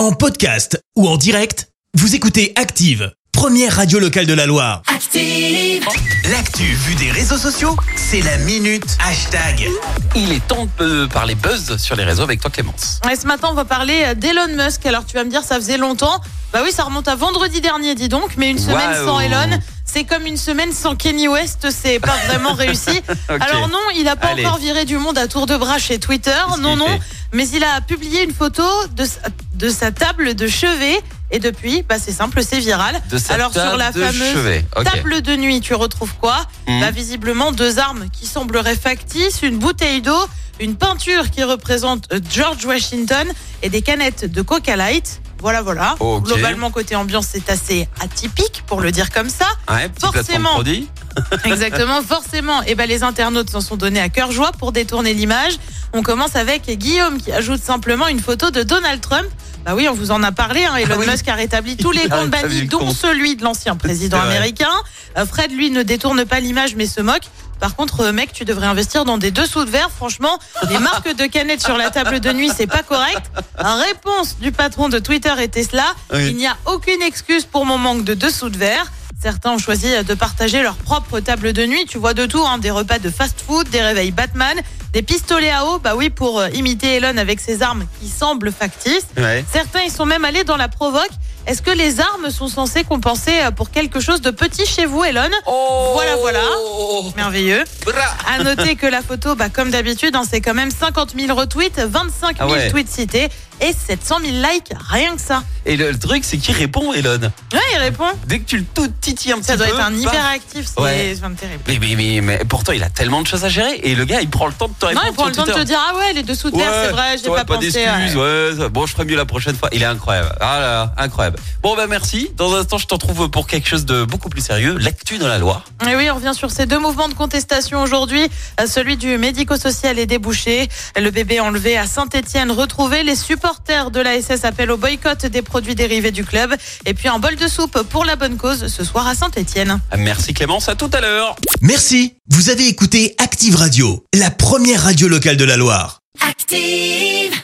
En podcast ou en direct, vous écoutez Active, première radio locale de la Loire. Active. L'actu vue des réseaux sociaux, c'est la minute hashtag. Il est temps de parler buzz sur les réseaux avec toi Clémence. Et ce matin, on va parler euh, d'Elon Musk. Alors, tu vas me dire, ça faisait longtemps. Bah oui, ça remonte à vendredi dernier, dis donc. Mais une semaine sans Elon, c'est comme une semaine sans Kenny West. C'est pas vraiment réussi. Alors non, il n'a pas Allez. encore viré du monde à tour de bras chez Twitter. Non, non. Mais il a publié une photo de sa, de sa table de chevet. Et depuis, bah c'est simple, c'est viral. De sa Alors sur la de fameuse table de nuit, tu retrouves quoi Mhm. Bah visiblement deux armes qui sembleraient factices, une bouteille d'eau, une peinture qui représente euh, George Washington et des canettes de Coca Light. Voilà, voilà. Globalement, côté ambiance, c'est assez atypique, pour le dire comme ça. Ouais, Forcément. Exactement, forcément. Et ben les internautes s'en sont donnés à cœur joie pour détourner l'image. On commence avec Guillaume qui ajoute simplement une photo de Donald Trump. Bah oui, on vous en a parlé. Hein. Elon Ah oui. Musk a rétabli tous les Il a comptes bannis, dont compte. celui de l'ancien président américain. Euh, Fred, lui, ne détourne pas l'image mais se moque. Par contre, euh, mec, tu devrais investir dans des dessous de verre. Franchement, les marques de canettes sur la table de nuit, c'est pas correct. Réponse du patron de Twitter et Tesla. Oui. Il n'y a aucune excuse pour mon manque de dessous de verre. Certains ont choisi de partager leur propre table de nuit. Tu vois de tout, hein, des repas de fast-food, des réveils Batman, des pistolets à eau. Bah oui, pour euh, imiter Elon avec ses armes qui semblent factices. Ouais. Certains, ils sont même allés dans la provoque. Est-ce que les armes sont censées compenser euh, pour quelque chose de petit chez vous, Elon? Voilà, voilà. Merveilleux. Bra. À noter que la photo, bah, comme d'habitude, hein, c'est quand même 50 000 retweets, 25 000 Ah ouais. tweets cités et 700 000 likes, rien que ça. Et le, le truc, c'est qu'il répond, Elon. Ouais, il répond. Dès que tu le tout titilles un petit Ça doit peu. être un hyperactif, c'est Ouais. terrible. Mais, mais, mais, mais pourtant, il a tellement de choses à gérer. Et le gars, il prend le temps de te Non, répondre. il prend le temps de te dire Ah ouais, les dessous de terre, c'est vrai, j'ai ouais, pas, pensé. ouais. ouais. Bon, je ferai mieux la prochaine fois. Il est incroyable. Ah là, incroyable. Bon, bah merci. Dans un instant, je t'en trouve pour quelque chose de beaucoup plus sérieux. L'actu dans la Loire. Et oui, on revient sur ces deux mouvements de contestation aujourd'hui. Euh, Celui du médico-social est débouché. Le bébé enlevé à Saint-Etienne retrouvé. Les supporters de la SS appellent au boycott des produits dérivés du club. Et puis un bol de soupe pour la bonne cause ce soir à Saint-Etienne. Merci Clémence. À tout à l'heure. Merci, vous avez écouté Active Radio, la première radio locale de la Loire. Active.